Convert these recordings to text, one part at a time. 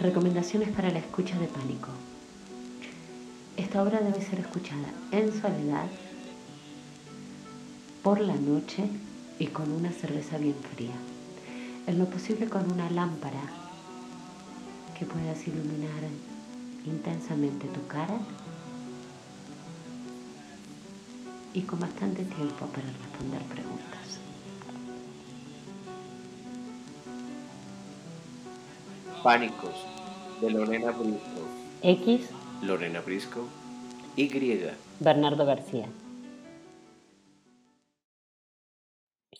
Recomendaciones para la escucha de pánico. Esta obra debe ser escuchada en soledad, por la noche y con una cerveza bien fría. En lo posible con una lámpara que puedas iluminar intensamente tu cara y con bastante tiempo para responder preguntas. Pánicos de Lorena Brisco. X. Lorena Brisco. Y. Bernardo García.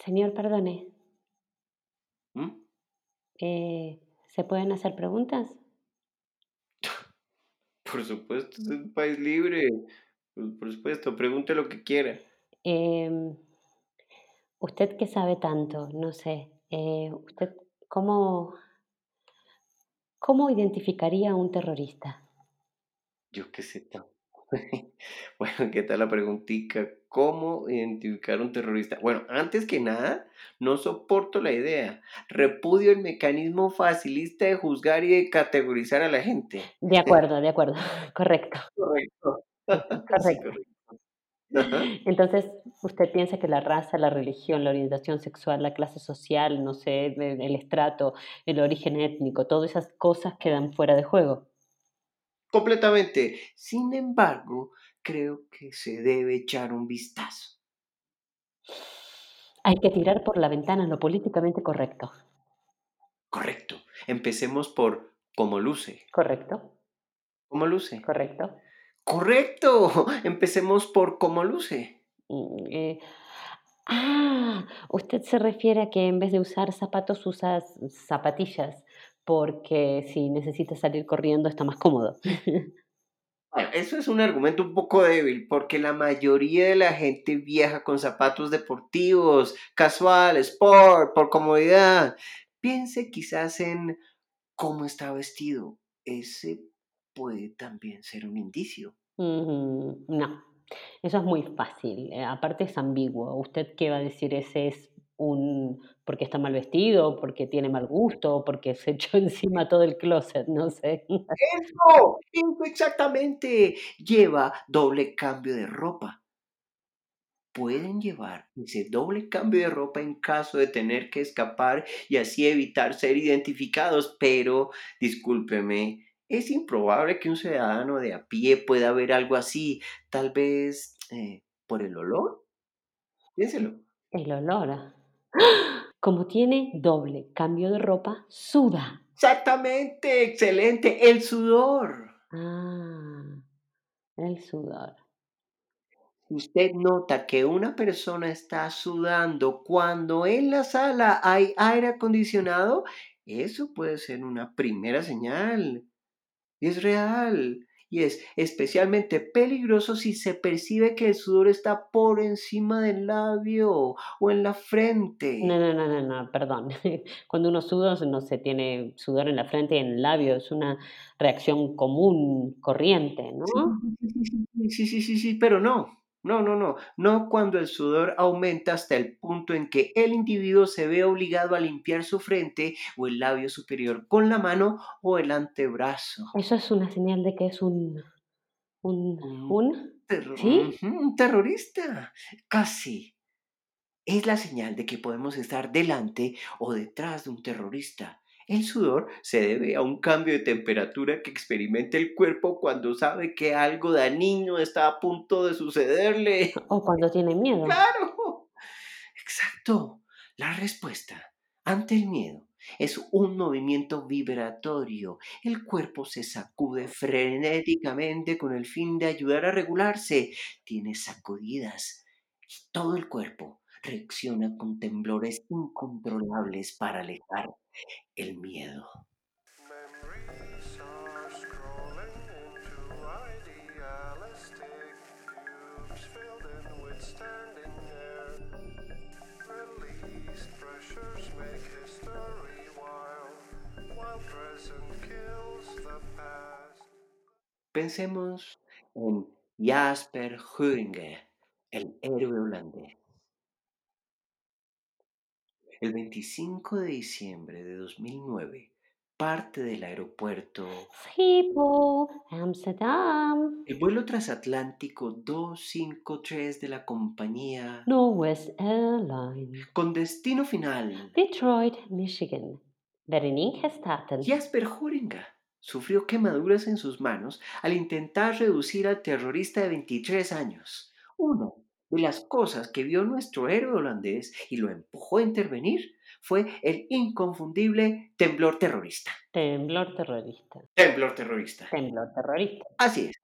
Señor, perdone. ¿Mm? Eh, ¿Se pueden hacer preguntas? Por supuesto, es un país libre. Por, por supuesto, pregunte lo que quiera. Em, usted que sabe tanto, no sé, eh, ¿usted cómo, cómo identificaría a un terrorista? Yo qué sé. Bueno, ¿qué tal la preguntita? ¿Cómo identificar un terrorista? Bueno, antes que nada, no soporto la idea. Repudio el mecanismo facilista de juzgar y de categorizar a la gente. De acuerdo, de acuerdo, correcto. Correcto. Sí, Correcto. Entonces, ¿usted piensa que la raza, la religión, la orientación sexual, la clase social, no sé, el el estrato, el origen étnico, todas esas cosas quedan fuera de juego? Completamente. Sin embargo, creo que se debe echar un vistazo. Hay que tirar por la ventana lo políticamente correcto. Correcto. Empecemos por cómo luce. ¿Correcto? ¿Cómo luce? ¿Correcto? Correcto. Empecemos por cómo luce. Eh, ah, usted se refiere a que en vez de usar zapatos usas zapatillas, porque si necesita salir corriendo está más cómodo. Bueno, eso es un argumento un poco débil porque la mayoría de la gente viaja con zapatos deportivos, casual, sport, por comodidad. Piense quizás en cómo está vestido. Ese puede también ser un indicio. Mm, no, eso es muy fácil. eh, aparte es ambiguo. ¿Usted qué va a decir? ¿Ese es un porque está mal vestido, porque tiene mal gusto, porque se echó encima todo el closet? No sé. Eso, eso exactamente. Lleva doble cambio de ropa. Pueden llevar ese doble cambio de ropa en caso de tener que escapar y así evitar ser identificados, pero discúlpeme, es improbable que un ciudadano de a pie pueda ver algo así, tal vez eh, por el olor. Piénselo. El olor. ¡Ah! Como tiene doble cambio de ropa, suda. Exactamente, excelente, el sudor. Ah, el sudor. Usted nota que una persona está sudando cuando en la sala hay aire acondicionado, eso puede ser una primera señal. Y es real. Y es especialmente peligroso si se percibe que el sudor está por encima del labio o en la No, frente. no, no, no, no, perdón. Cuando uno suda, no se tiene sudor en la frente y en el labio, es una reacción común, corriente, Sí, ¿no? sí, sí, sí, sí, sí, sí, sí, pero no. No, no, no. No cuando el sudor aumenta hasta el punto en que el individuo se ve obligado a limpiar su frente o el labio superior con la mano o el antebrazo. Eso es una señal de que es un, un, Un ¿sí? un terrorista. Casi. Es la señal de que podemos estar delante o detrás de un terrorista. El sudor se debe a un cambio de temperatura que experimenta el cuerpo cuando sabe que algo dañino está a punto de sucederle. O cuando tiene miedo. Claro. Exacto. La respuesta ante el miedo es un movimiento vibratorio. El cuerpo se sacude frenéticamente con el fin de ayudar a regularse. Tiene sacudidas y todo el cuerpo reacciona con temblores incontrolables para alejar el miedo. Pensemos en Jasper Huynger, el héroe holandés. El 25 de diciembre de 2009 parte del aeropuerto. Schiphol, Amsterdam, El vuelo transatlántico 253 de la compañía Northwest Airlines, con destino final. Detroit, Michigan. Jasper Horinga sufrió quemaduras en sus manos al intentar reducir al terrorista de 23 años. Una de las cosas que vio nuestro héroe holandés y lo empujó a intervenir fue el inconfundible temblor terrorista. Temblor terrorista. Temblor terrorista. Temblor terrorista. Así es.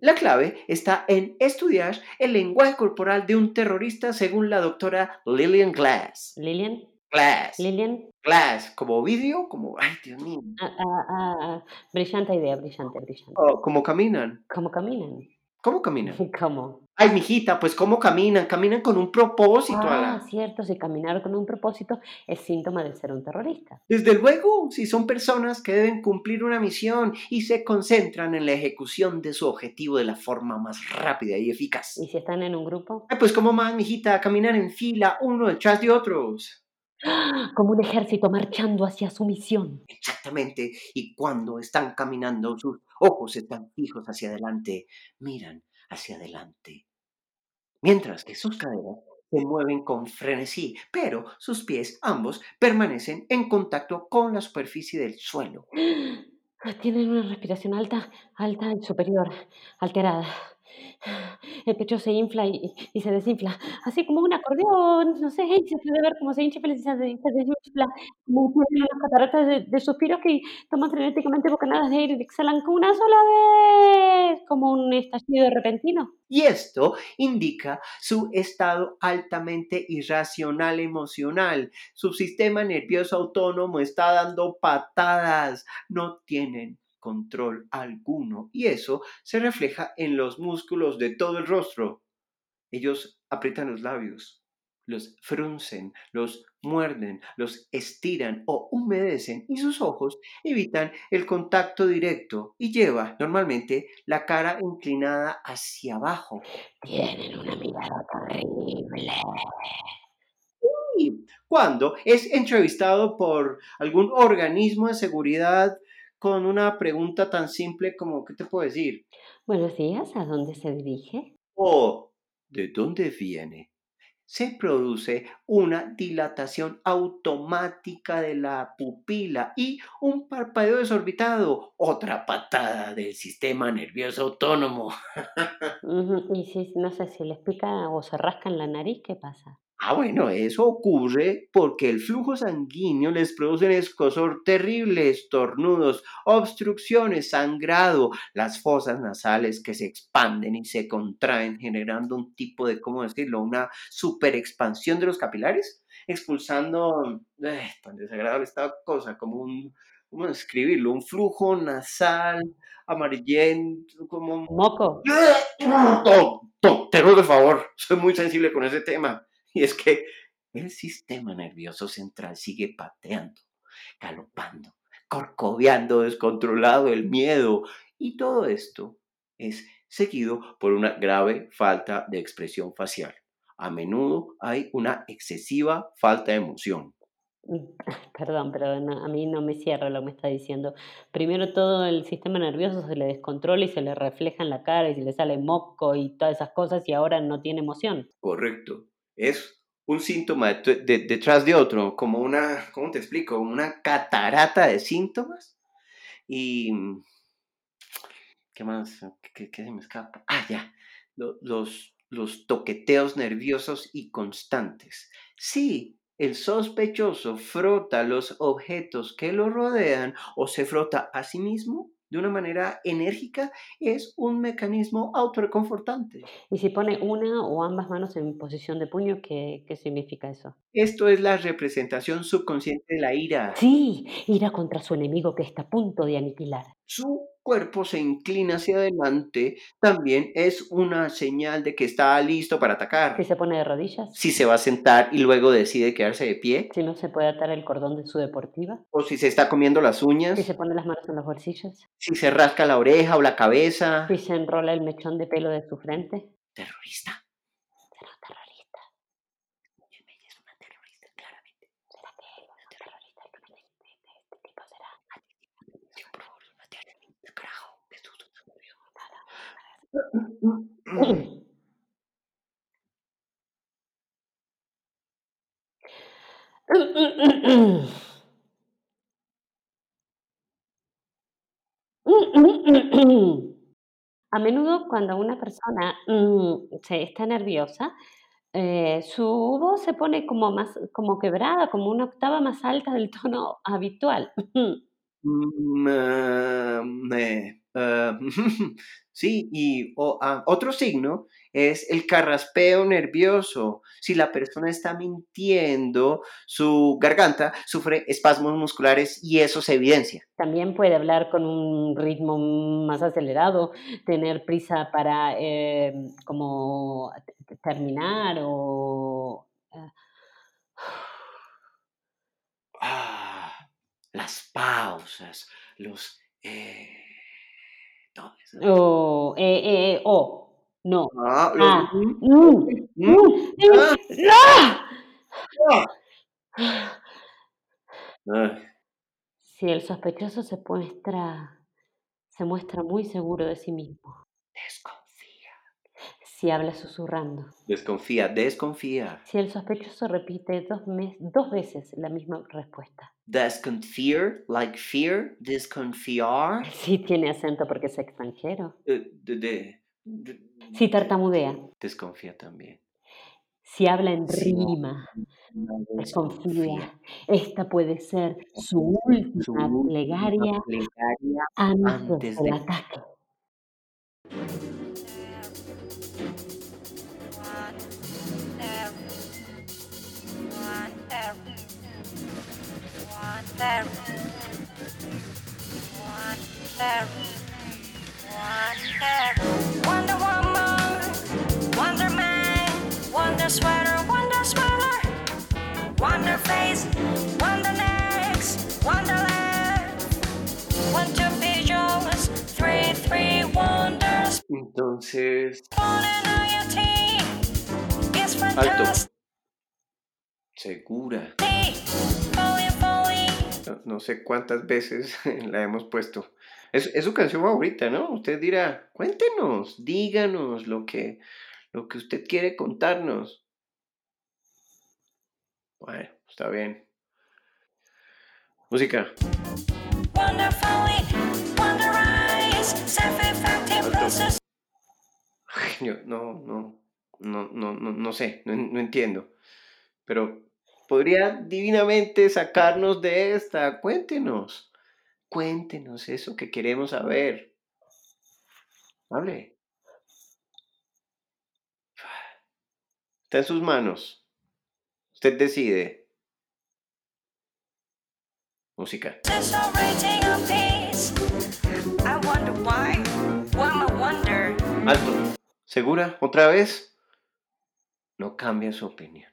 La clave está en estudiar el lenguaje corporal de un terrorista según la doctora Lillian Glass. Lilian, Glass. Lilian. Glass. Como vídeo, como... Ay, Dios mío. Ah, ah, ah. Brillante idea, brillante, brillante. Oh, ¿Cómo caminan? ¿Cómo caminan? ¿Cómo caminan? ¿Cómo? Ay, mijita, pues ¿cómo caminan? Caminan con un propósito. Ah, cierto, si caminar con un propósito es síntoma de ser un terrorista. Desde luego, si son personas que deben cumplir una misión y se concentran en la ejecución de su objetivo de la forma más rápida y eficaz. ¿Y si están en un grupo? Ay, pues ¿cómo más, mijita? Caminan en fila, uno detrás de otros. Como un ejército marchando hacia su misión. Exactamente. Y cuando están caminando, sus ojos están fijos hacia adelante, miran hacia adelante. Mientras que sus caderas se mueven con frenesí, pero sus pies ambos permanecen en contacto con la superficie del suelo. Tienen una respiración alta, alta y superior, alterada. El pecho se infla y, y se desinfla, así como un acordeón, no sé, se puede ver cómo se hincha y se, de- se desinfla, como unas cataratas de, de suspiros que toman frenéticamente bocanadas de aire y exhalan con una sola vez, como un estallido repentino. Y esto indica su estado altamente irracional emocional. Su sistema nervioso autónomo está dando patadas. No tienen control alguno. Y eso se refleja en los músculos de todo el rostro. Ellos aprietan los labios, los fruncen, los muerden, los estiran o humedecen y sus ojos evitan el contacto directo y lleva normalmente la cara inclinada hacia abajo. Tienen una mirada terrible. Y cuando es entrevistado por algún organismo de seguridad con una pregunta tan simple como, ¿qué te puedo decir? Buenos días, ¿a dónde se dirige? O, ¿de dónde viene? Se produce una dilatación automática de la pupila y un parpadeo desorbitado, otra patada del sistema nervioso autónomo. Y si, no sé, si les pica o se rascan la nariz, ¿qué pasa? Ah, bueno, eso ocurre porque el flujo sanguíneo les produce un escosor terrible, estornudos, obstrucciones, sangrado, las fosas nasales que se expanden y se contraen, generando un tipo de, ¿cómo decirlo?, una superexpansión de los capilares, expulsando, eh, tan desagradable esta cosa, como un, ¿cómo describirlo?, un flujo nasal amarillento, como... ¿Moco? Tom, te ruego el favor, soy muy sensible con ese tema. Y es que el sistema nervioso central sigue pateando, galopando, corcoveando descontrolado el miedo. Y todo esto es seguido por una grave falta de expresión facial. A menudo hay una excesiva falta de emoción. Mm, Perdón, pero no- a mí no me cierra lo que me está diciendo. Primero todo el sistema nervioso se le descontrola y se le refleja en la cara y se le sale moco y todas esas cosas y ahora no tiene emoción. Correcto. Es un síntoma de- de- detrás de otro, como una, ¿cómo te explico? Una catarata de síntomas. Y... ¿Qué más? ¿Qué, qué se me escapa? Ah, ya. Lo- Los, los toqueteos nerviosos y constantes. Sí, el sospechoso frota los objetos que lo rodean o se frota a sí mismo de una manera enérgica, es un mecanismo autorreconfortante. Y si pone una o ambas manos en posición de puño, ¿qué, qué significa eso? Esto es la representación subconsciente de la ira. Sí, irá contra su enemigo que está a punto de aniquilar. Su cuerpo se inclina hacia adelante, también es una señal de que está listo para atacar. Si se pone de rodillas, Si se va a sentar y luego decide quedarse de pie, si no se puede atar el cordón de su deportiva, o si se está comiendo las uñas, si se pone las manos en los bolsillos, si se rasca la oreja o la cabeza. si se enrola el mechón de pelo de su frente. Terrorista. Será terrorista. Ella es una terrorista, claramente. ¿Será que él es un terrorista? Este tipo será. A menudo cuando una persona, mm, se está nerviosa, eh, su voz se pone como más como quebrada, como una octava más alta del tono habitual. Mm, ah, sí, y o- ah, otro signo es el carraspeo nervioso. Si la persona está mintiendo, su garganta sufre espasmos musculares y eso se evidencia. También puede hablar con un ritmo más acelerado, tener prisa para, em, como te te terminar o, Ah, las pausas, los... eh, todo eso. o, eh, eh, o, no, Ah, ah, mm, mm, mm, Si el sospechoso se muestra se muestra muy seguro de sí mismo, Desconfía. si habla susurrando, Desconfía, desconfía. si el sospechoso repite dos, mes- dos veces la misma respuesta, Desconfiar, like fear, desconfiar. si tiene acento porque es extranjero, de, de- de- si tartamudea, desconfía también. si habla en Sí. rima, No desconfía. Esta puede ser su última Su última plegaria plegaria antes, antes del Wonder Woman, Wonder Man, Wonder Sweater, Wonder Sweater, Wonder Face, Wonder Legs, Wonder three, three wonders. Entonces. Alto. Segura. Sí. No, sé cuántas veces la hemos puesto. Es, es su canción favorita, ¿no? Usted dirá, cuéntenos, díganos lo que, lo que usted quiere contarnos. Bueno, está bien. Música. Yo no, no, no, no, no, no sé, no, no entiendo. Pero podría divinamente sacarnos de esta. Cuéntenos. Cuéntenos eso que queremos saber. Hable. Está en sus manos. Usted decide. Música. Alto. ¿Segura? ¿Otra vez? No cambia su opinión.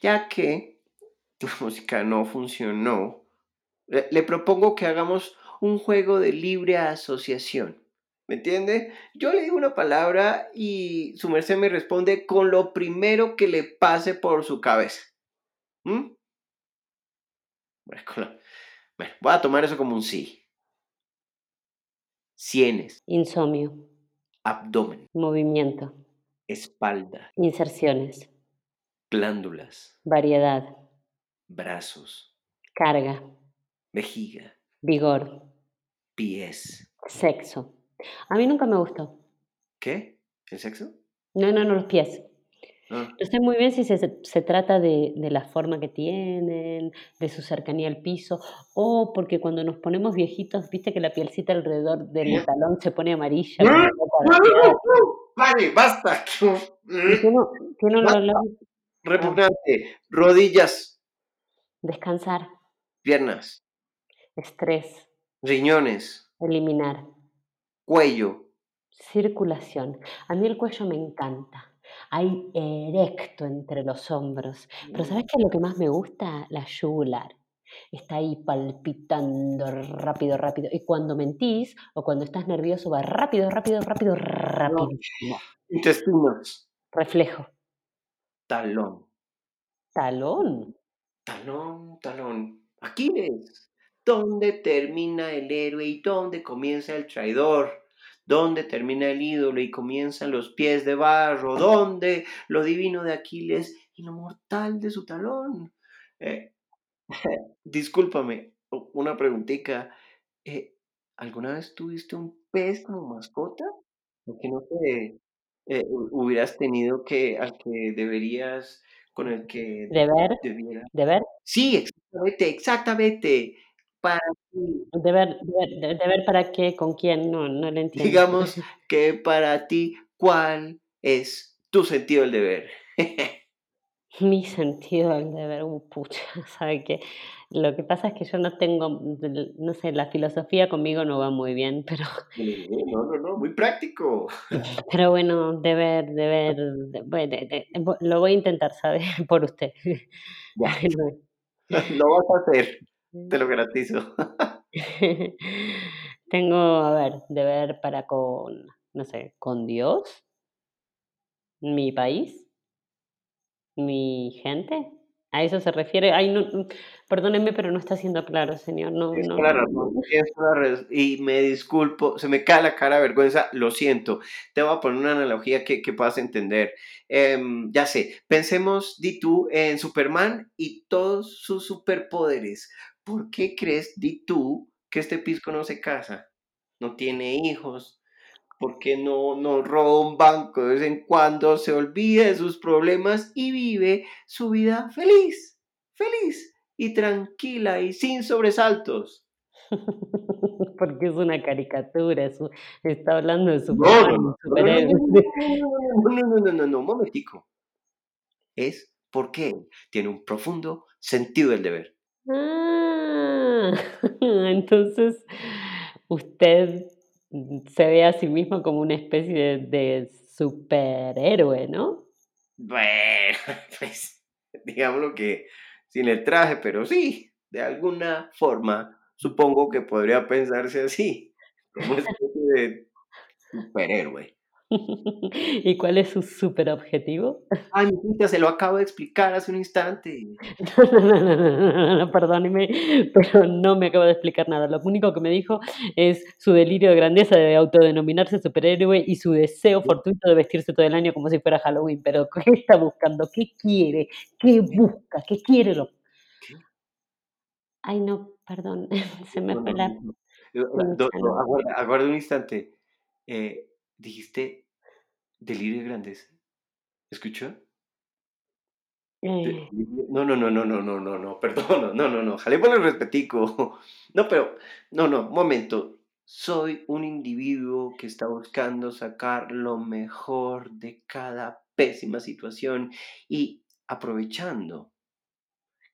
Ya que la música no funcionó, le, propongo que hagamos un juego de libre asociación. ¿Me entiende? Yo le digo una palabra y su merced me responde con lo primero que le pase por su cabeza. ¿Mm? Bueno, voy a tomar eso como un sí. Sienes, Insomnio, abdomen, movimiento, espalda, inserciones, glándulas, variedad, brazos, carga, vejiga, vigor, pies. sexo. A mí nunca me gustó. ¿Qué? ¿El sexo? No, no, no, los pies. Ah, No sé muy bien si se, se trata de, de la forma que tienen, de su cercanía al piso, o porque cuando nos ponemos viejitos, viste que la pielcita alrededor del talón se pone amarilla. ¡Pare! ¡Basta! Repugnante. Rodillas, descansar, piernas, estrés, riñones, eliminar, cuello. circulación. A mí el cuello me encanta. Hay erecto entre los hombros. Pero ¿sabes qué es lo que más me gusta? La yugular. Está ahí palpitando rápido, rápido. Y cuando mentís o cuando estás nervioso va rápido, rápido, rápido, rapidísimo. Intestinos. Reflejo. Talón. Talón. Talón, talón. Aquiles. dónde termina el héroe y dónde comienza el traidor. ¿Dónde termina el ídolo y comienzan los pies de barro? ¿Dónde lo divino de Aquiles y lo mortal de su talón? Eh, discúlpame, una preguntita. eh, ¿alguna vez tuviste un pez como mascota? Porque no sé, eh, hu- hubieras tenido que, al que deberías, con el que Deber, debiera. deber, Sí, exactamente, exactamente. Para deber, deber, de- deber para qué, con quién, no, no lo entiendo. digamos que para ti, ¿cuál es tu sentido del deber? Mi sentido del deber, uh, pucha, sabe que lo que pasa es que yo no tengo, no sé, la filosofía conmigo no va muy bien, pero, No, no, no, muy práctico. pero bueno, deber, deber, de- bueno, de- lo voy a intentar, ¿sabe? Por usted. Ya, lo vas a hacer, te lo garantizo. Tengo, a ver, deber para con, no sé, con Dios, mi país, mi gente. ¿A eso se refiere? Ay, no, mm, perdóneme, pero no está siendo claro, señor. No, Tienes no, la no, la razón, y me disculpo, se me cae la cara de vergüenza, lo siento. Te voy a poner una analogía que, que puedas entender. Em, ya sé, pensemos, di tú, en Superman y todos sus superpoderes. ¿Por qué crees, di tú, que este pisco no se casa? No tiene hijos porque no, no roba un banco de vez en cuando, se olvide de sus problemas y vive su vida feliz, feliz y tranquila y sin sobresaltos. Porque es una caricatura, es un, está hablando de su no, no, no, no, no, no, un momentico. Es porque tiene un profundo sentido del deber. Ah, entonces usted se ve a sí mismo como una especie de, superhéroe, ¿no? Bueno, pues, digámoslo que sin el traje, pero sí, de alguna forma, supongo que podría pensarse así, como una especie de superhéroe. ¿Y cuál es su superobjetivo? Ay, mijita, se lo acabo de explicar hace un instante. No, no, no, no, no, no, no, perdóneme, pero no me acabo de explicar nada. Lo único que me dijo es su delirio de grandeza de autodenominarse superhéroe y su deseo fortuito de vestirse todo el año como si fuera Halloween. Pero, ¿qué está buscando? ¿Qué quiere? ¿Qué busca? ¿Qué quiere? Lo... Ay, no, perdón, se me fue la. Eh, aguarda un instante. Eh, dijiste delirio de grandeza. ¿Escuchó? Eh, No, no, no, no, no, no, no, no, perdón, no, no, no, jalé por el respetico. No, pero, no, no, momento. Soy un individuo que está buscando sacar lo mejor de cada pésima situación y aprovechando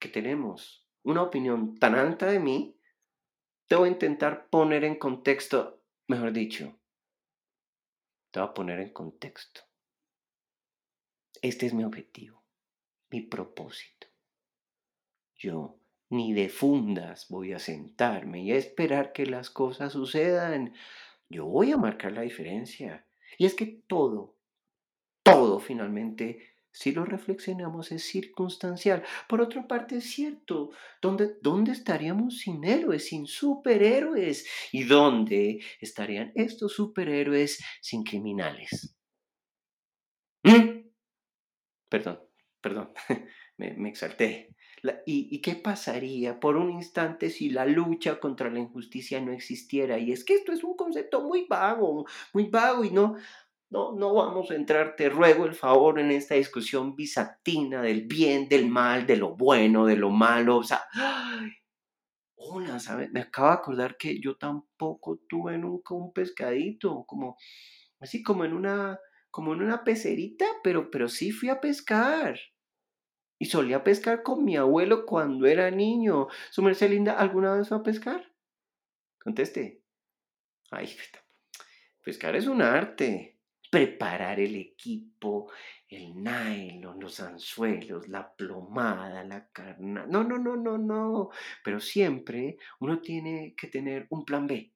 que tenemos una opinión tan alta de mí, te voy a intentar poner en contexto, mejor dicho, te voy a poner en contexto. Este es mi objetivo, mi propósito. Yo ni de fundas voy a sentarme y a esperar que las cosas sucedan. Yo voy a marcar la diferencia. Y es que todo, todo finalmente, si lo reflexionamos, es circunstancial. Por otra parte, es cierto, ¿dónde, dónde estaríamos sin héroes, sin superhéroes? ¿Y dónde estarían estos superhéroes sin criminales? ¿Mm? Perdón, perdón, me, exalté. La- ¿y, ¿Y qué pasaría por un instante si la lucha contra la injusticia no existiera? Y es que esto es un concepto muy vago, muy vago y no, no, no vamos a entrar, te ruego el favor, en esta discusión bizantina del bien, del mal, de lo bueno, de lo malo. O sea, ¡ay! ¿sabes? Me acabo de acordar que yo tampoco tuve nunca un pescadito, como así como en una, como en una pecerita, pero, pero sí fui a pescar. Y solía pescar con mi abuelo cuando era niño. ¿Su merced linda alguna vez fue a pescar? Conteste. Ay, pescar es un arte. Preparar el equipo, el nylon, los anzuelos, la plomada, la carna. No, no, no, no, no. Pero siempre uno tiene que tener un plan B.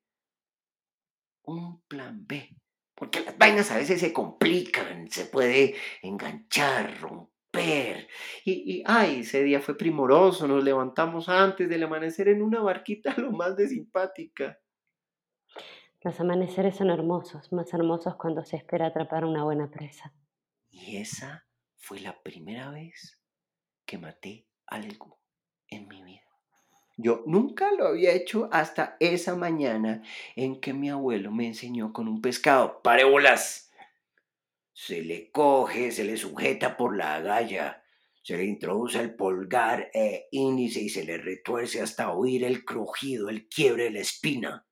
Un plan B. Porque las vainas a veces se complican, se puede enganchar, romper Y, y, ay, ese día fue primoroso, nos levantamos antes del amanecer en una barquita lo más de simpática. Los amaneceres son hermosos, más hermosos cuando se espera atrapar una buena presa. Y esa fue la primera vez que maté algo en mi vida. Yo nunca lo había hecho hasta esa mañana en que mi abuelo me enseñó con un pescado. ¡Parébolas! Se le coge, se le sujeta por la agalla, se le introduce el pulgar e índice y se le retuerce hasta oír el crujido, el quiebre de la espina.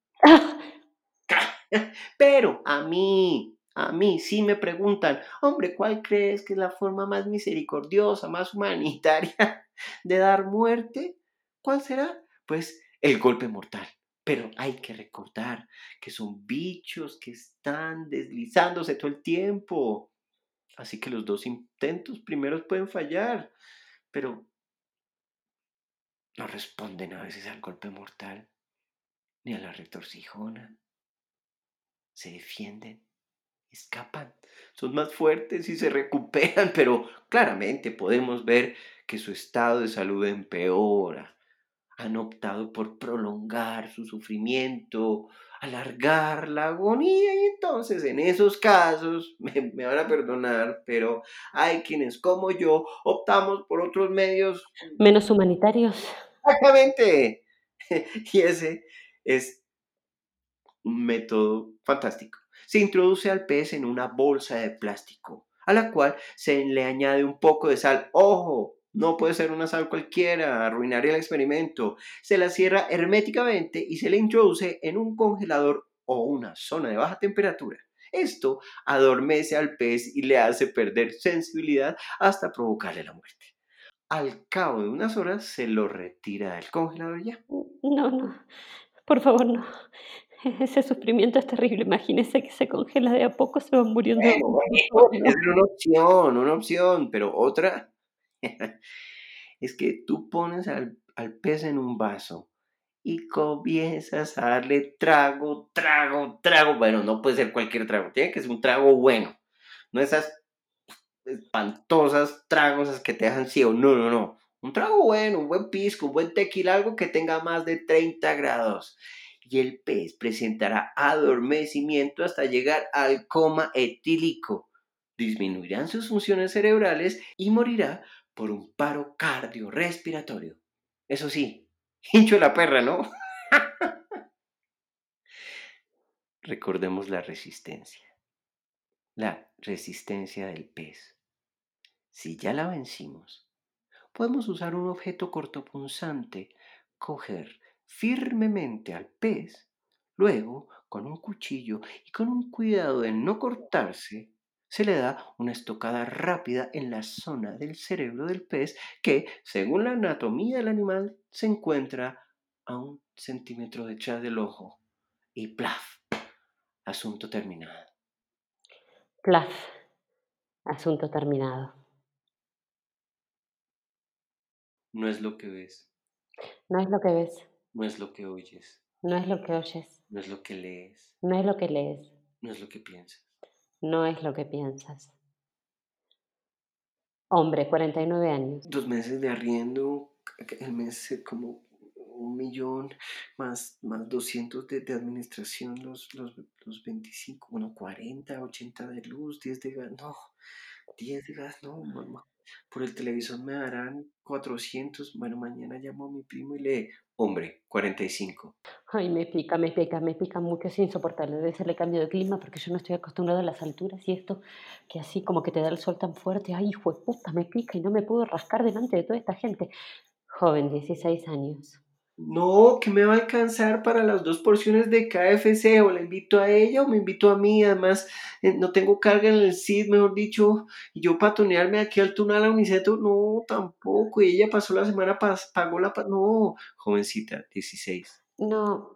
Pero a mí, a mí sí me preguntan, hombre, ¿cuál crees que es la forma más misericordiosa, más humanitaria de dar muerte? ¿Cuál será? Pues el golpe mortal. Pero hay que recordar que son bichos que están deslizándose todo el tiempo. Así que los dos intentos primeros pueden fallar, pero no responden a veces al golpe mortal ni a la retorcijona se defienden, escapan, son más fuertes y se recuperan, pero claramente podemos ver que su estado de salud empeora. Han optado por prolongar su sufrimiento, alargar la agonía y entonces en esos casos, me, me, van a perdonar, pero hay quienes como yo optamos por otros medios menos humanitarios. Exactamente. Y ese es un método fantástico. Se introduce al pez en una bolsa de plástico, a la cual se le añade un poco de sal. ¡Ojo! No puede ser una sal cualquiera, arruinaría el experimento. Se la cierra herméticamente y se le introduce en un congelador o una zona de baja temperatura. Esto adormece al pez y le hace perder sensibilidad hasta provocarle la muerte. Al cabo de unas horas se lo retira del congelador ya. No, no, por favor, no. Ese sufrimiento es terrible. Imagínese que se congela de a poco, se va muriendo. a Bueno, es una opción, una opción, pero otra es que tú pones al, al pez en un vaso y comienzas a darle trago, trago, trago. Bueno, no puede ser cualquier trago, tiene que ser un trago bueno, no esas espantosas tragos que te dejan ciego, no, no, no. Un trago bueno, un buen pisco, un buen tequila, algo que tenga más de 30 grados y el pez presentará adormecimiento hasta llegar al coma etílico. Disminuirán sus funciones cerebrales y morirá por un paro cardiorrespiratorio. Eso sí, hincho la perra, ¿no? Recordemos la resistencia. La resistencia del pez. Si ya la vencimos, podemos usar un objeto cortopunzante, coger firmemente al pez, luego, con un cuchillo y con un cuidado de no cortarse, se le da una estocada rápida en la zona del cerebro del pez que, según la anatomía del animal, se encuentra a un centímetro detrás del ojo. Y plaf, asunto terminado. Plaf. Asunto terminado. No es lo que ves, No es lo que ves, no es lo que oyes, no es lo que oyes, no es lo que lees, no es lo que lees, no es lo que piensas. no es lo que piensas. Hombre, 49 años. Dos meses de arriendo, el mes como un millón, más, más 200 de, de administración, los, los, los 25, bueno, 40, 80 de luz, 10 de gas, no, 10 de gas, no, mamá. Por el televisor me darán 400, bueno, mañana llamo a mi primo y le, hombre, 45. Ay, me pica, me pica, me pica mucho, es insoportable. Debe ser el cambio de clima porque yo no estoy acostumbrada a las alturas y esto que así como que te da el sol tan fuerte, ay, hijo de puta, me pica y no me puedo rascar delante de toda esta gente. Joven, 16 años. No, que me va a alcanzar para las dos porciones de KFC, o la invito a ella o me invito a mí, además eh, no tengo carga en el CID, mejor dicho, y yo patonearme aquí al túnel a Uniceto, no, tampoco, y ella pasó la semana, pagó la, no, jovencita, 16. No,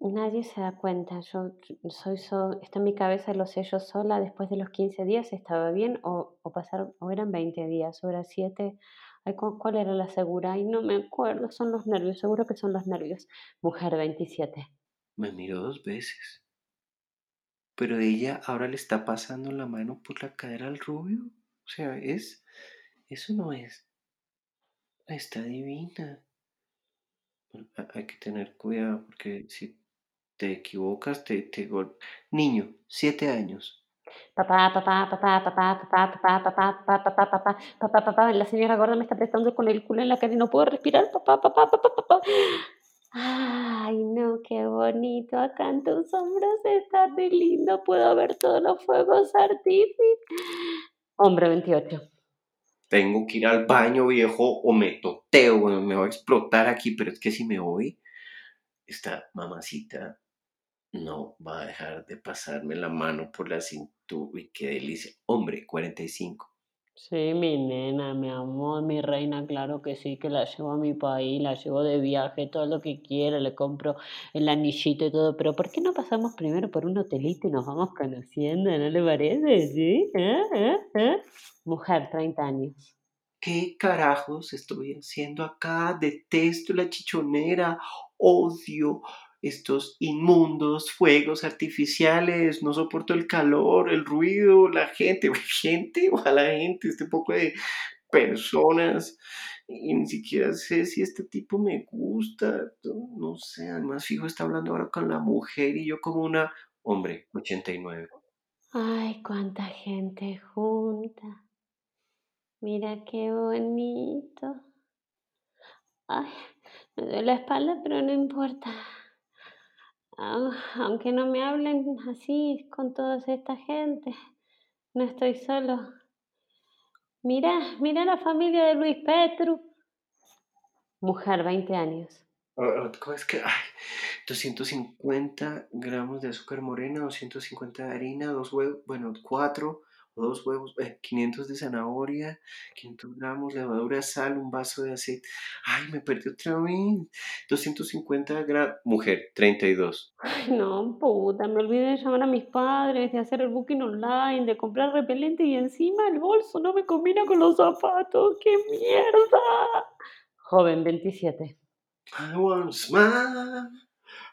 nadie se da cuenta. Yo soy so, está en mi cabeza, lo sé yo sola. Después de los 15 días estaba bien, o, o pasaron, o eran 20 días, o eran 7. Ay, ¿cu- ¿cuál era la segura? Ay, no me acuerdo, son los nervios, seguro que son los nervios. Mujer 27. Me miró dos veces, pero ella ahora le está pasando la mano por la cadera al rubio, o sea, es, eso no es. Está divina. Hay que tener cuidado porque si te equivocas, te, te gol- Niño, siete años. La señora gorda me está apretando con el culo en la cara y no puedo respirar, papá, papá, papá, papá. Ay, no, qué bonito. Acá en tus hombros está de lindo. Puedo ver todos los fuegos artificiales. Hombre 28. Tengo que ir al baño, viejo, o me toteo, me va a explotar aquí, pero es que si me voy, esta mamacita no va a dejar de pasarme la mano por la cintura. Y qué delicia. Hombre, 45. Sí, mi nena, mi amor, mi reina, claro que sí, que la llevo a mi país, la llevo de viaje, todo lo que quiera, le compro el anillito y todo, pero ¿por qué no pasamos primero por un hotelito y nos vamos conociendo, no le parece? ¿Sí? ¿Eh? ¿Eh? ¿Eh? Mujer, 30 años. ¿Qué carajos estoy haciendo acá? Detesto la chichonera, odio estos inmundos fuegos artificiales, no soporto el calor, el ruido, la gente, gente, ojalá gente, este poco de personas, y ni siquiera sé si este tipo me gusta, no sé, además fijo está hablando ahora con la mujer y yo como una, hombre, 89. Ay, cuánta gente junta. Mira qué bonito. Ay, me duele la espalda, pero no importa. Ah, aunque no me hablen así con toda esta gente, no estoy solo. Mira, mira la familia de Luis Petru. Mujer, 20 años. Ah, ¿Cómo es que? Ay, 250 gramos de azúcar morena, 250 de harina, dos huevos, bueno, cuatro o dos huevos, eh, 500 de zanahoria, 500 gramos, levadura, sal, un vaso de aceite. Ay, me perdí otra vez. 250 gramos. Mujer, 32. Ay, no, puta, me olvidé de llamar a mis padres, de hacer el booking online, de comprar repelente y encima el bolso no me combina con los zapatos. ¡Qué mierda! Joven, 27. I wanna smile.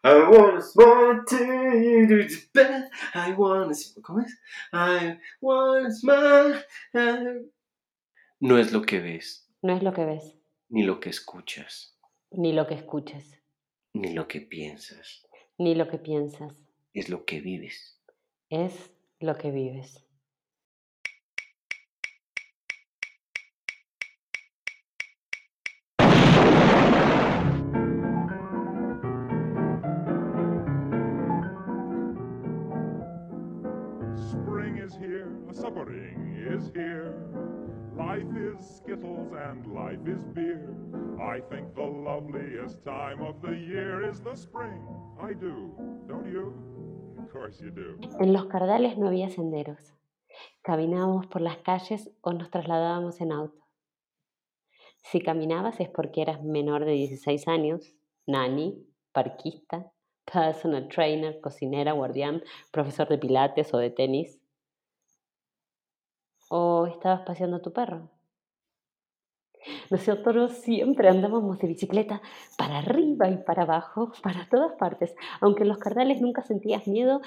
I wanna smile to you to the bed. I wanna. ¿Cómo es? I wanna smile. No es lo que ves, No es lo que ves, ni lo que escuchas, ni lo que escuches, ni lo que piensas. ni lo que piensas. Es lo que vives. Es lo que vives. Here. Life is skittles and life is beer. I think the loveliest time of the year is the spring. I do, don't you? Of course you do. En los cardales no había senderos. Caminábamos por las calles o nos trasladábamos en auto. Si caminabas es porque eras menor de 16 años, nani, parquista, personal trainer, cocinera, guardián, profesor de pilates o de tenis. O estabas paseando a tu perro. Nosotros siempre andábamos de bicicleta para arriba y para abajo, para todas partes. Aunque en los cardales nunca sentías miedo,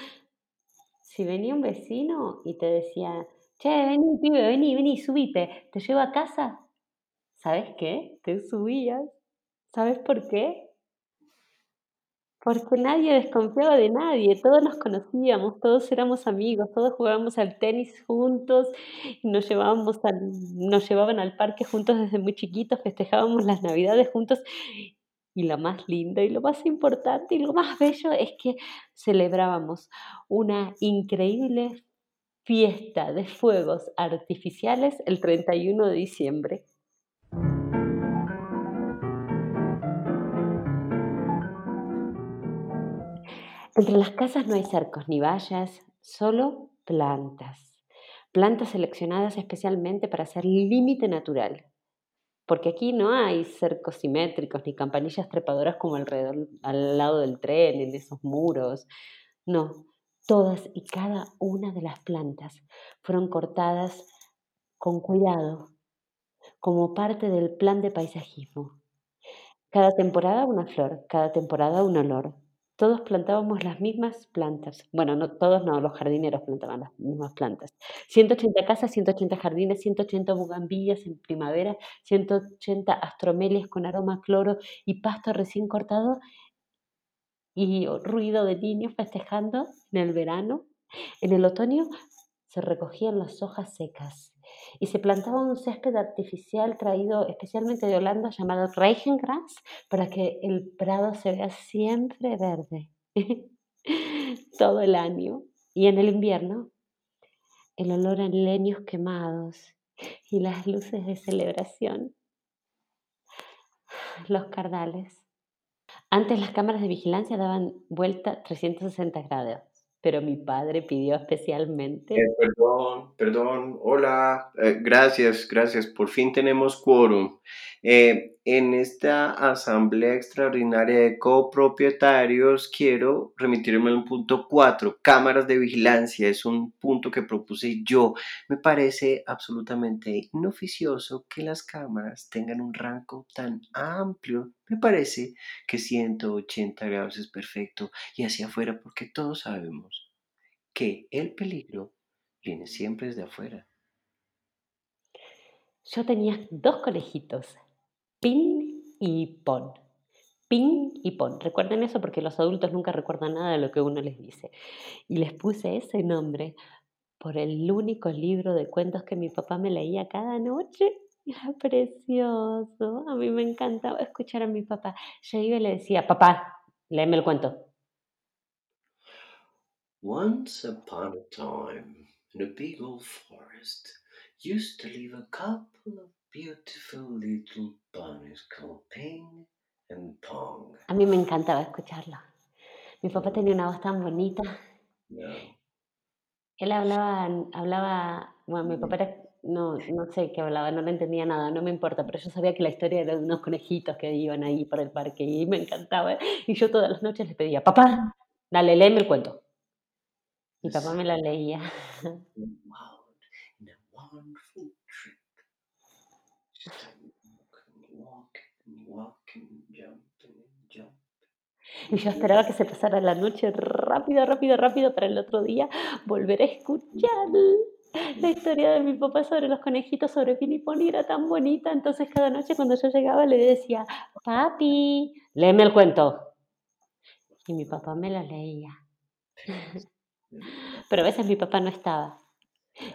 si venía un vecino y te decía, che, vení, pibe, vení, vení, subite, te llevo a casa, ¿sabes qué? Te subías. ¿Sabes por qué? Porque nadie desconfiaba de nadie, todos nos conocíamos, todos éramos amigos, todos jugábamos al tenis juntos, nos llevábamos al, nos llevaban al parque juntos desde muy chiquitos, festejábamos las navidades juntos y lo más lindo y lo más importante y lo más bello es que celebrábamos una increíble fiesta de fuegos artificiales el 31 de diciembre. Entre las casas no hay cercos ni vallas, solo plantas. Plantas seleccionadas especialmente para hacer límite natural. Porque aquí no hay cercos simétricos ni campanillas trepadoras como alrededor, al lado del tren, en esos muros. No, todas y cada una de las plantas fueron cortadas con cuidado, como parte del plan de paisajismo. Cada temporada una flor, cada temporada un olor. Todos plantábamos las mismas plantas. Bueno, no todos no, los jardineros plantaban las mismas plantas. 180 casas, 180 jardines, 180 bugambillas en primavera, 180 astromelias con aroma a cloro y pasto recién cortado y ruido de niños festejando en el verano. En el otoño se recogían las hojas secas y se plantaba un césped artificial traído especialmente de Holanda llamado Reichengrass para que el prado se vea siempre verde todo el año. Y en el invierno, el olor a leños quemados y las luces de celebración. Los cardales. Antes las cámaras de vigilancia daban vuelta 360 grados pero mi padre pidió especialmente. Eh, perdón, perdón, hola, eh, gracias, gracias, por fin tenemos quórum. Eh, en esta asamblea extraordinaria de copropietarios quiero remitirme al punto 4, cámaras de vigilancia, es un punto que propuse yo. Me parece absolutamente inoficioso que las cámaras tengan un rango tan amplio. Me parece que 180 grados es perfecto y hacia afuera porque todos sabemos que el peligro viene siempre desde afuera. Yo tenía dos conejitos, Pin y Pon. Pin y Pon. Recuerden eso porque los adultos nunca recuerdan nada de lo que uno les dice. Y les puse ese nombre por el único libro de cuentos que mi papá me leía cada noche. Era precioso. A mí me encantaba escuchar a mi papá. Yo iba y le decía, papá, léeme el cuento. Once upon a time, in a big old forest, used to live a couple of beautiful little bunnies called Ping and Pong. A mí me encantaba escucharlo. Mi papá tenía una voz tan bonita. No. Él hablaba, hablaba, bueno, mi papá era, no, no sé qué hablaba, no le entendía nada, no me importa, pero yo sabía que la historia era de unos conejitos que iban ahí por el parque y me encantaba. Y yo todas las noches le pedía, papá, dale, léeme el cuento. Mi papá me la leía. Y yo esperaba que se pasara la noche rápido, rápido, rápido para el otro día volver a escuchar la historia de mi papá sobre los conejitos, sobre Pini Pony, era tan bonita. Entonces cada noche cuando yo llegaba le decía, papi, léeme el cuento. Y mi papá me la leía. Pero a veces mi papá no estaba.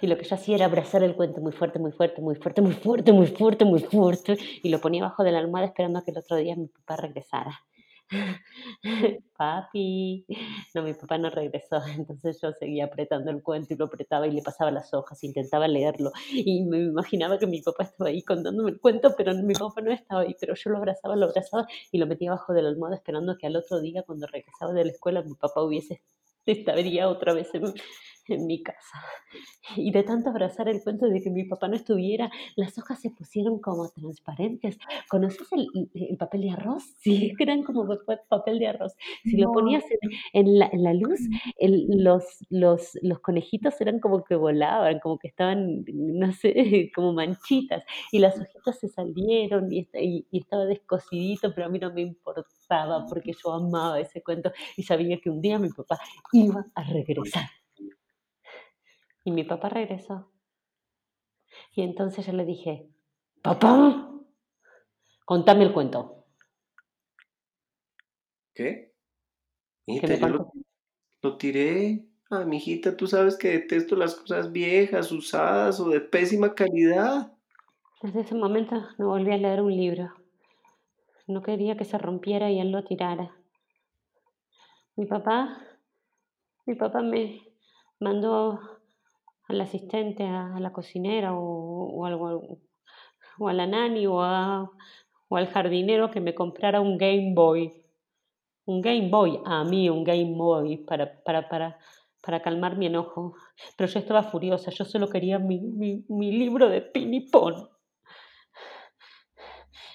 Y lo que yo hacía era abrazar el cuento muy fuerte, muy fuerte, muy fuerte, muy fuerte, muy fuerte, muy fuerte. Y lo ponía abajo de la almohada esperando a que el otro día mi papá regresara. Papi. No, mi papá no regresó. Entonces yo seguía apretando el cuento y lo apretaba y le pasaba las hojas, intentaba leerlo. Y me imaginaba que mi papá estaba ahí contándome el cuento, pero mi papá no estaba ahí. Pero yo lo abrazaba, lo abrazaba y lo metía abajo de la almohada esperando que al otro día, cuando regresaba de la escuela, mi papá hubiese estaría otra vez en, en mi casa. Y de tanto abrazar el cuento de que mi papá no estuviera, las hojas se pusieron como transparentes. ¿Conoces el, el papel de arroz? Sí, eran como pa- papel de arroz. Si lo No. ponías en, en la, en la luz, el- los, los, los conejitos eran como que volaban, como que estaban, no sé, como manchitas. Y las hojitas se salieron y, y, y estaba descosidito, pero a mí no me importaba porque yo amaba ese cuento y sabía que un día mi papá iba a regresar. Y mi papá regresó. Y entonces yo le dije, papá, contame el cuento. ¿Qué? Hijita, me yo lo, lo tiré. Ah, mijita, tú sabes que detesto las cosas viejas, usadas o de pésima calidad. Desde ese momento no volví a leer un libro. No quería que se rompiera y él lo tirara. Mi papá, mi papá me mandó al asistente, a, la cocinera o, o o a la nani o, a- o al jardinero que me comprara un Game Boy. Un Game Boy, a mí un Game Boy para, para, para, para calmar mi enojo. Pero yo estaba furiosa, yo solo quería mi, mi, mi libro de Pinipón.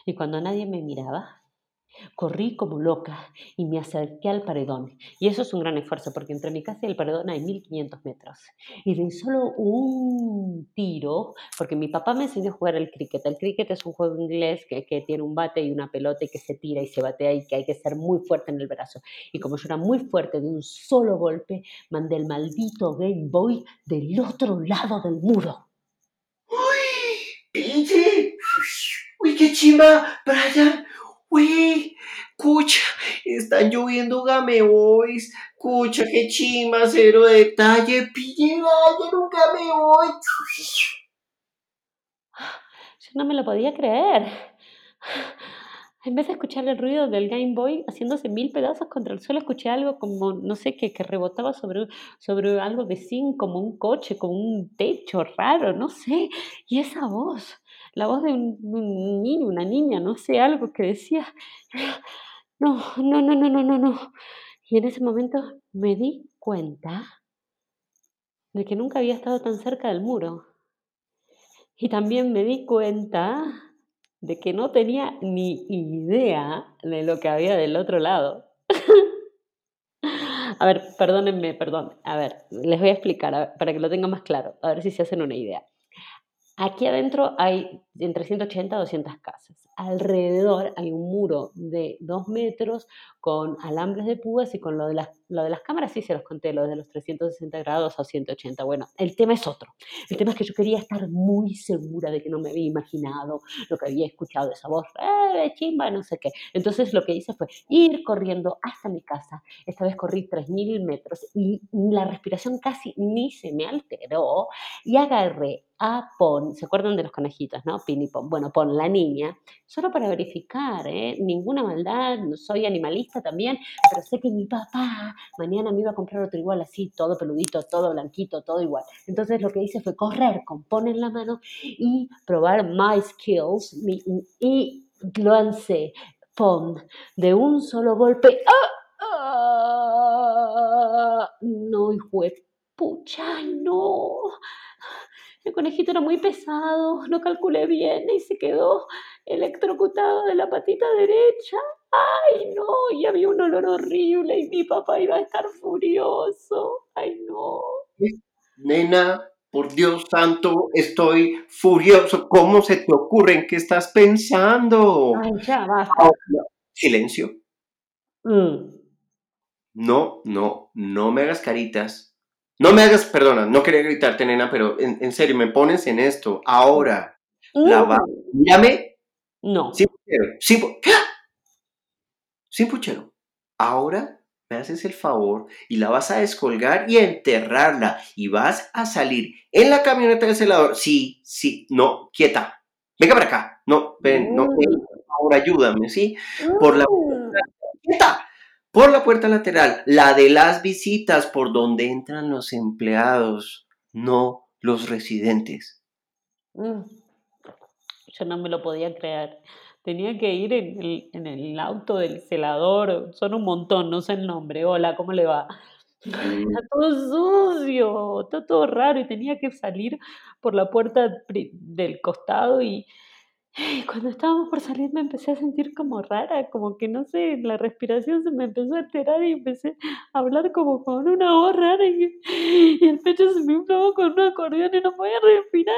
Y cuando nadie me miraba, Corrí como loca y me acerqué al paredón. Y eso es un gran esfuerzo porque entre mi casa y el paredón hay 1500 metros. Y de solo un tiro, porque mi papá me enseñó a jugar al cricket. El cricket es un juego inglés que, que tiene un bate y una pelota y que se tira y se batea y que hay que ser muy fuerte en el brazo. Y como yo era muy fuerte de un solo golpe, mandé el maldito Game Boy del otro lado del muro. ¡Pinche! ¡Uy, qué! ¡Brian! ¡Uy! ¡Cucha! Están lloviendo Game Boys. ¡Cucha, qué chimba! Cero detalle. ¡Pille, Brian, un Game Boy! Yo no me lo podía creer. En vez de escuchar el ruido del Game Boy haciéndose mil pedazos contra el suelo, escuché algo como, no sé, que, que rebotaba sobre, sobre algo de zinc, como un coche, como un techo raro, no sé. Y esa voz, la voz de un, niño, una niña, no sé, algo que decía, no, no, no, no, no, no, no. Y en ese momento me di cuenta de que nunca había estado tan cerca del muro. Y también me di cuenta de que no tenía ni idea de lo que había del otro lado. a ver, perdónenme, perdón. A ver, les voy a explicar para que lo tengan más claro, a ver si se hacen una idea. Aquí adentro hay entre 180 a 200 casas. Alrededor hay un muro de 2 metros con alambres de púas y con lo de, las, lo de las cámaras, sí se los conté, lo de los 360 grados a 180. Bueno, el tema es otro. El tema es que yo quería estar muy segura de que no me había imaginado lo que había escuchado, esa voz, eh, chimba, no sé qué. Entonces lo que hice fue ir corriendo hasta mi casa. Esta vez corrí 3.000 metros y la respiración casi ni se me alteró y agarré a Pon, ¿se acuerdan de los conejitos, no? Pin y Pon. Bueno, Pon, la niña, solo para verificar, ¿eh? Ninguna maldad, soy animalista también, pero sé que mi papá mañana me iba a comprar otro igual así, todo peludito, todo blanquito, todo igual. Entonces lo que hice fue correr con Pon en la mano y probar my skills mi- y lancé Pon de un solo golpe. ¡Ah! ¡Ah! No, hijo de pucha, no. El conejito era muy pesado, no calculé bien y se quedó electrocutado de la patita derecha. Ay, no, y había un olor horrible y mi papá iba a estar furioso. Ay, no. Nena, por Dios santo, estoy furioso. ¿Cómo se te ocurre? ¿En qué estás pensando? Ay, ya, basta. Silencio. Mm. No, no, no me hagas caritas. No me hagas, perdona, no quería gritarte, nena, pero en, en serio, me pones en esto. Ahora, la va. Mírame, No. sin puchero, sin, pu- sin puchero. Ahora me haces el favor y la vas a descolgar y a enterrarla. Y vas a salir en la camioneta del celador. Sí, sí, no, quieta. Venga para acá. No, ven, no, ven, por favor, ayúdame, ¿sí? Por la quieta. Por la puerta lateral, la de las visitas, por donde entran los empleados, no los residentes. Mm. Yo no me lo podía creer. Tenía que ir en el, en el auto del celador. Son un montón, no sé el nombre. Hola, ¿cómo le va? Está todo sucio, está todo raro y tenía que salir por la puerta del costado y cuando estábamos por salir me empecé a sentir como rara, como que no sé, la respiración se me empezó a alterar y empecé a hablar como con una voz rara y, el pecho se me inflaba con un acordeón y no podía respirar.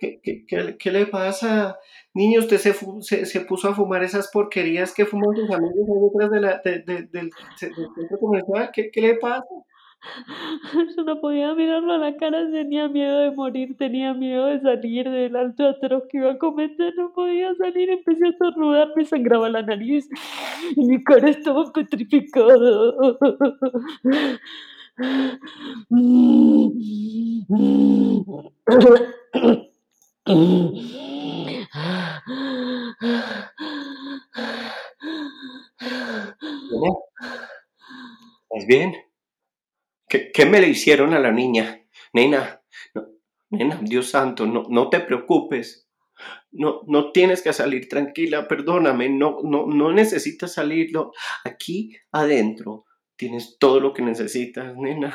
¿Qué, qué- qué- le pasa? Niño, usted se, se, se puso a fumar esas porquerías que fuman sus amigos ahí detrás de la, de- de- del, del centro comercial. ¿Qué, qué le pasa? Yo no podía mirarlo a la cara, tenía miedo de morir, tenía miedo de salir del alto atroz que iba a cometer, no podía salir, empecé a estornudar, me sangraba la nariz y mi cara estaba petrificada. ¿Estás bien? ¿Qué, me le hicieron a la niña? Nena, no, nena, Dios santo, no, no te preocupes. No, no tienes que salir tranquila, perdóname, no, no, no necesitas salir. no. Aquí adentro tienes todo lo que necesitas, nena.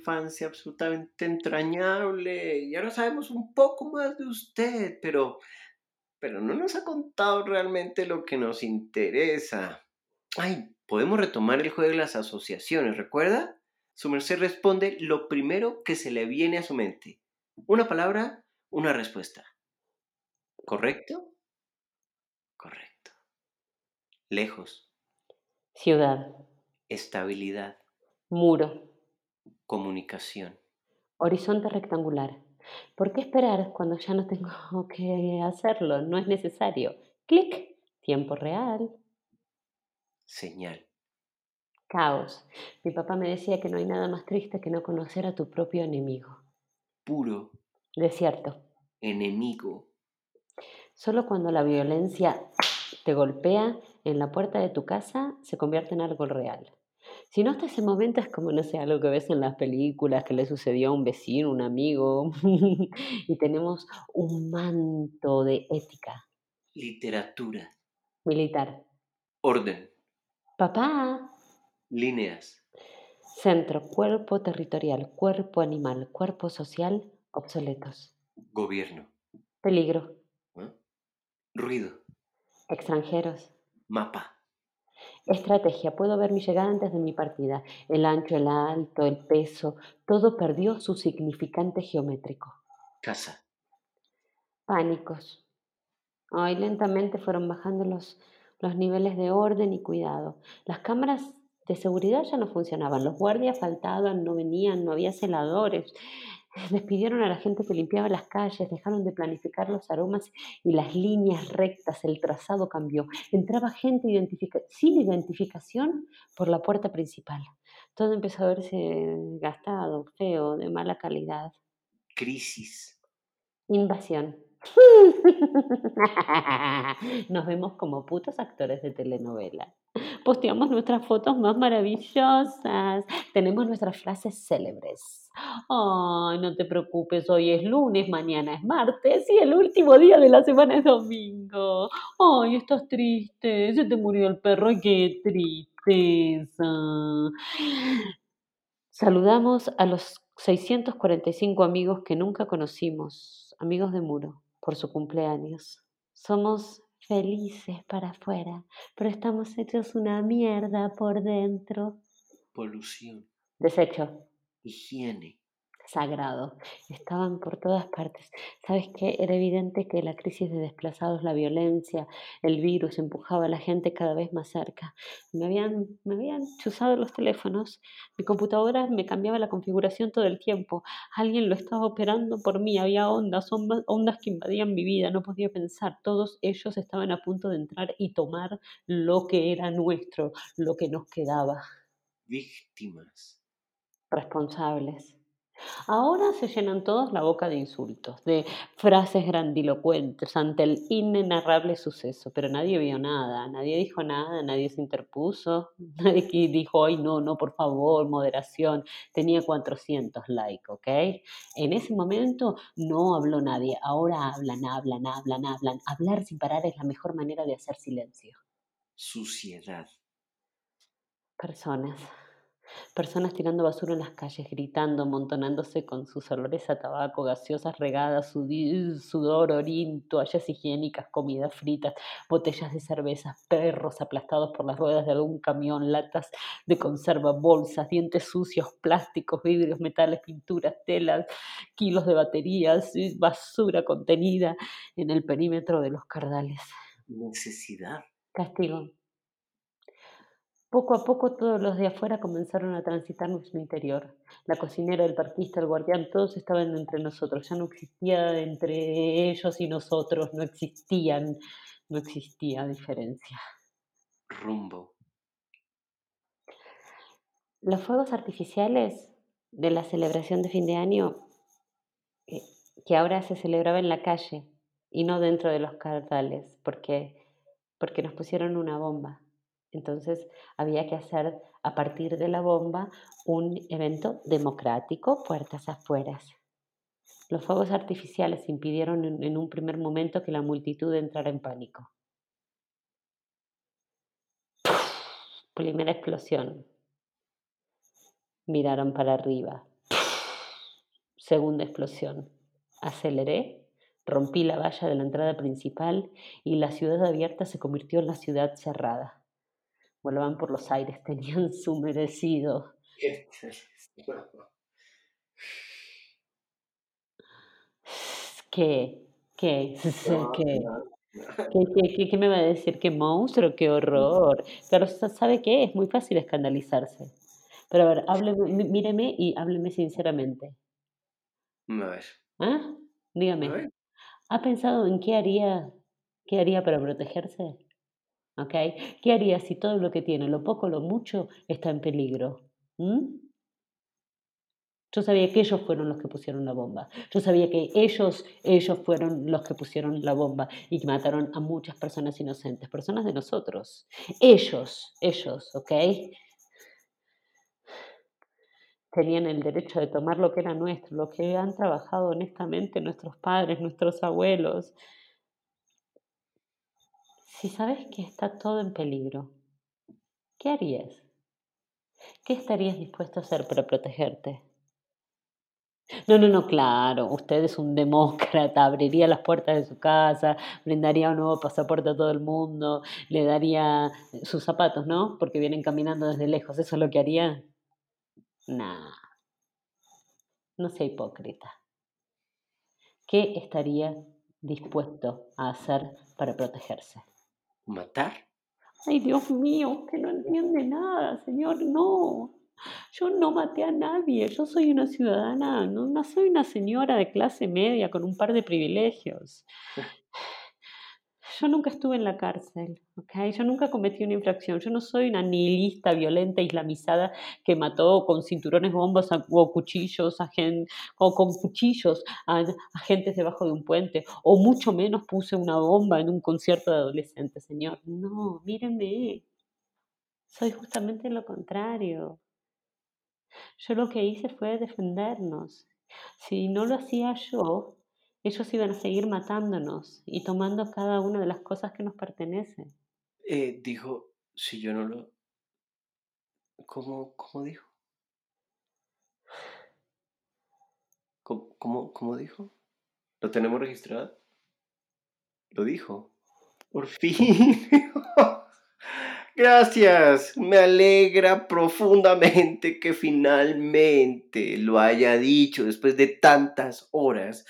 Infancia absolutamente entrañable. Y ahora sabemos un poco más de usted, pero, pero no nos ha contado realmente lo que nos interesa. Ay, podemos retomar el juego de las asociaciones, ¿recuerda? Su merced responde lo primero que se le viene a su mente. Una palabra, una respuesta. ¿Correcto? Correcto. Lejos. Ciudad, Estabilidad. muro, Comunicación. horizonte rectangular. ¿Por qué esperar cuando ya no tengo que hacerlo? No es necesario. Clic, tiempo real. Señal. Caos. Mi papá me decía que no hay nada más triste que no conocer a tu propio enemigo. Puro. Desierto. Enemigo. Solo cuando la violencia te golpea en la puerta de tu casa se convierte en algo real. Si no hasta ese momento es como, no sé, algo que ves en las películas, que le sucedió a un vecino, un amigo, y tenemos un manto de ética Literatura. militar. Orden. Papá, Líneas. centro, cuerpo territorial, cuerpo animal, cuerpo social, obsoletos. Gobierno. Peligro, ¿eh? Ruido. extranjeros. Mapa. Estrategia, puedo ver mi llegada antes de mi partida. El ancho, el alto, el peso, todo perdió su significante geométrico. Casa. Pánicos. Ay, lentamente fueron bajando los, los niveles de orden y cuidado. Las cámaras de seguridad ya no funcionaban, los guardias faltaban, no venían, no había celadores. Despidieron a la gente que limpiaba las calles, dejaron de planificar los aromas y las líneas rectas, el trazado cambió. Entraba gente identifica- sin identificación por la puerta principal. Todo empezó a verse gastado, feo, de mala calidad. Crisis. Invasión. Nos vemos como putos actores de telenovela. Posteamos nuestras fotos más maravillosas. Tenemos nuestras frases célebres. Ay, no te preocupes, hoy es lunes, mañana es martes y el último día de la semana es domingo. Ay, estás triste, se te murió el perro, qué tristeza. Saludamos a los 645 amigos que nunca conocimos, amigos de Muro, por su cumpleaños. Somos felices para afuera, pero estamos hechos una mierda por dentro. Polución. Desecho, Higiene. Sagrado, estaban por todas partes. ¿Sabes qué? Era evidente que la crisis de desplazados, la violencia, el virus empujaba a la gente cada vez más cerca. Me habían, me habían chuzado los teléfonos, mi computadora me cambiaba la configuración todo el tiempo. Alguien lo estaba operando por mí, había ondas, ondas, ondas que invadían mi vida, no podía pensar. Todos ellos estaban a punto de entrar y tomar lo que era nuestro, lo que nos quedaba. Víctimas. responsables. Ahora se llenan todos la boca de insultos, de frases grandilocuentes ante el inenarrable suceso, pero nadie vio nada, nadie dijo nada, nadie se interpuso, nadie dijo, ay no, no, por favor, moderación, tenía 400 likes, ¿ok? En ese momento no habló nadie, ahora hablan, hablan, hablan, hablan. Hablar sin parar es la mejor manera de hacer silencio. Suciedad. Personas. Personas tirando basura en las calles, gritando, amontonándose con sus olores a tabaco, gaseosas regadas, sudor, orín, toallas higiénicas, comidas fritas, botellas de cerveza, perros aplastados por las ruedas de algún camión, latas de conserva, bolsas, dientes sucios, plásticos, vidrios, metales, pinturas, telas, kilos de baterías, basura contenida en el perímetro de los cardales. Necesidad. Castigo. Poco a poco todos los de afuera comenzaron a transitar nuestro interior. La cocinera, el parquista, el guardián, todos estaban entre nosotros. Ya no existía entre ellos y nosotros, no existían, no existía diferencia. Rumbo. Los fuegos artificiales de la celebración de fin de año eh, que ahora se celebraba en la calle y no dentro de los cartales, porque, porque nos pusieron una bomba. Entonces había que hacer a partir de la bomba un evento democrático, puertas afuera. Los fuegos artificiales impidieron en un primer momento que la multitud entrara en pánico. Primera explosión. Miraron para arriba. Segunda explosión. Aceleré, rompí la valla de la entrada principal y la ciudad abierta se convirtió en la ciudad cerrada. Volaban por los aires, tenían su merecido. ¿Qué? ¿Qué? ¿Qué? ¿Qué, qué, qué- qué me va a decir? ¡Qué monstruo! ¡Qué horror! Pero sa- ¿sabe qué? Es muy fácil escandalizarse. Pero a ver, hábleme, mí- míreme y hábleme sinceramente. A ver, ¿Ah? a Dígame, ver. ¿ha pensado en qué haría, qué haría para protegerse? ¿Ok? ¿Qué haría si todo lo que tiene, lo poco, lo mucho, está en peligro? ¿Mm? Yo sabía que ellos fueron los que pusieron la bomba. Yo sabía que ellos, ellos fueron los que pusieron la bomba y que mataron a muchas personas inocentes, personas de nosotros. Ellos, ellos, ¿ok? Tenían el derecho de tomar lo que era nuestro, lo que han trabajado honestamente nuestros padres, nuestros abuelos. Si sabes que está todo en peligro, ¿qué harías? ¿Qué estarías dispuesto a hacer para protegerte? No, no, no, claro, usted es un demócrata, abriría las puertas de su casa, brindaría un nuevo pasaporte a todo el mundo, le daría sus zapatos, ¿no? Porque vienen caminando desde lejos, ¿eso es lo que haría? Nah, no sea hipócrita. ¿Qué estaría dispuesto a hacer para protegerse? ¿Matar? Ay, Dios mío, usted no entiende nada, señor, no. Yo no maté a nadie, yo soy una ciudadana, no, no soy una señora de clase media con un par de privilegios. Yo nunca estuve en la cárcel, ¿ok? Yo nunca cometí una infracción. Yo no soy una nihilista, violenta, islamizada que mató con cinturones bombas o cuchillos a gen- o con cuchillos a, a gentes debajo de un puente, o mucho menos puse una bomba en un concierto de adolescentes, señor. No, míreme, soy justamente lo contrario. Yo lo que hice fue defendernos. Si no lo hacía yo, ellos iban a seguir matándonos y tomando cada una de las cosas que nos pertenecen. Eh, dijo, si yo no lo... ¿Cómo, cómo dijo? ¿Cómo, cómo, cómo dijo? ¿Lo tenemos registrado? Lo dijo. Por fin. Gracias. Me alegra profundamente que finalmente lo haya dicho después de tantas horas.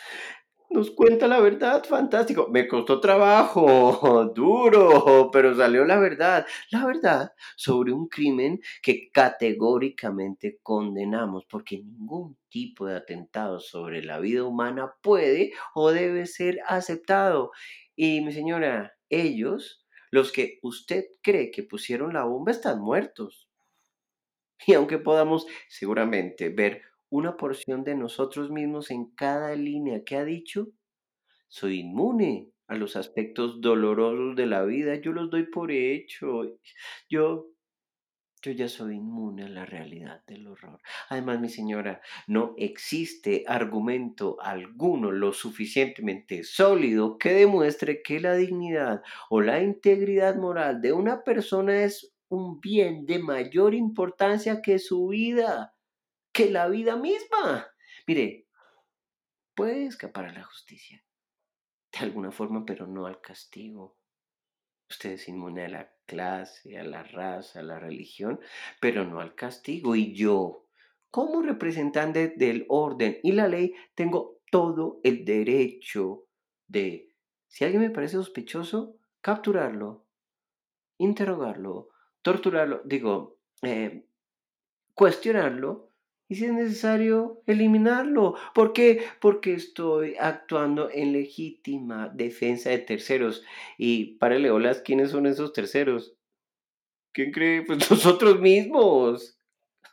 Nos cuenta la verdad, fantástico. Me costó trabajo, duro, pero salió la verdad. La verdad sobre un crimen que categóricamente condenamos, porque ningún tipo de atentado sobre la vida humana puede o debe ser aceptado. Y mi señora, ellos, los que usted cree que pusieron la bomba, están muertos. Y aunque podamos seguramente ver una porción de nosotros mismos en cada línea que ha dicho, soy inmune a los aspectos dolorosos de la vida, yo los doy por hecho. Yo, yo ya soy inmune a la realidad del horror. Además, mi señora, no existe argumento alguno lo suficientemente sólido que demuestre que la dignidad o la integridad moral de una persona es un bien de mayor importancia que su vida, la vida misma. Mire, puede escapar a la justicia de alguna forma, pero no al castigo. Usted es inmune a la clase, a la raza, a la religión, pero no al castigo. Y yo, como representante del orden y la ley, tengo todo el derecho de, si alguien me parece sospechoso, capturarlo, interrogarlo, torturarlo, digo, eh, cuestionarlo y si es necesario eliminarlo. ¿Por qué? Porque estoy actuando en legítima defensa de terceros. Y párale olas, ¿quiénes son esos terceros? ¿Quién cree? Pues nosotros mismos.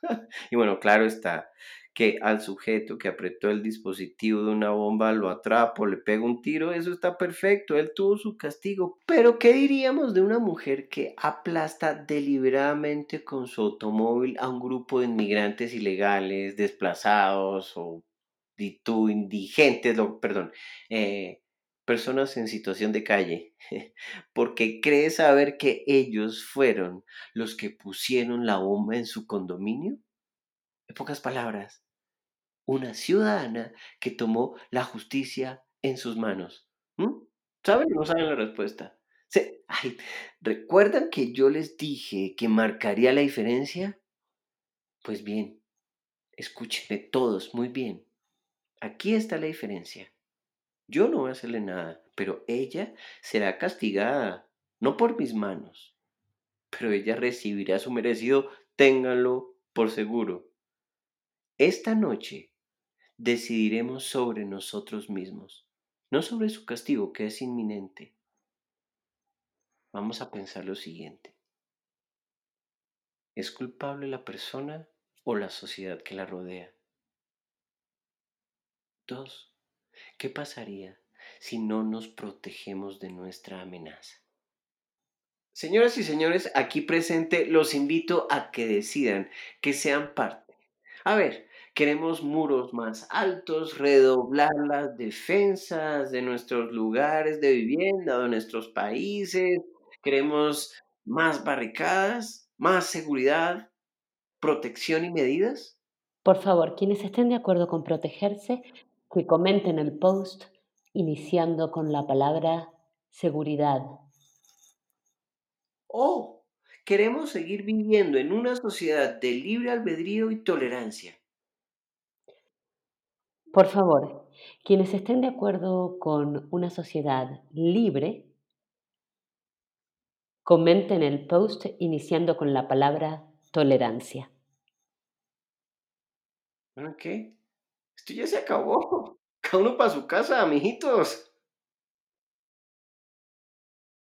Y bueno, claro está que al sujeto que apretó el dispositivo de una bomba lo atrapo, le pego un tiro, eso está perfecto, él tuvo su castigo. Pero ¿qué diríamos de una mujer que aplasta deliberadamente con su automóvil a un grupo de inmigrantes ilegales, desplazados o indigentes, perdón, eh, personas en situación de calle, porque cree saber que ellos fueron los que pusieron la bomba en su condominio? En pocas palabras, una ciudadana que tomó la justicia en sus manos. ¿Saben no saben la respuesta? Se- ay, ¿recuerdan que yo les dije que marcaría la diferencia? Pues bien, escúchenme todos muy bien. Aquí está la diferencia. Yo no voy a hacerle nada, pero ella será castigada, no por mis manos, pero ella recibirá su merecido, ténganlo por seguro. Esta noche decidiremos sobre nosotros mismos, no sobre su castigo que es inminente. Vamos a pensar lo siguiente. ¿Es culpable la persona o la sociedad que la rodea? Dos, ¿qué pasaría si no nos protegemos de nuestra amenaza? Señoras y señores, aquí presente los invito a que decidan, que sean parte. A ver, queremos muros más altos, redoblar las defensas de nuestros lugares de vivienda, de nuestros países, queremos más barricadas, más seguridad, protección y medidas. Por favor, quienes estén de acuerdo con protegerse, que comenten el post iniciando con la palabra seguridad. O queremos seguir viviendo en una sociedad de libre albedrío y tolerancia. Por favor, quienes estén de acuerdo con una sociedad libre, comenten el post iniciando con la palabra tolerancia. ¿qué? Esto ya se acabó. Cada uno para su casa, mijitos.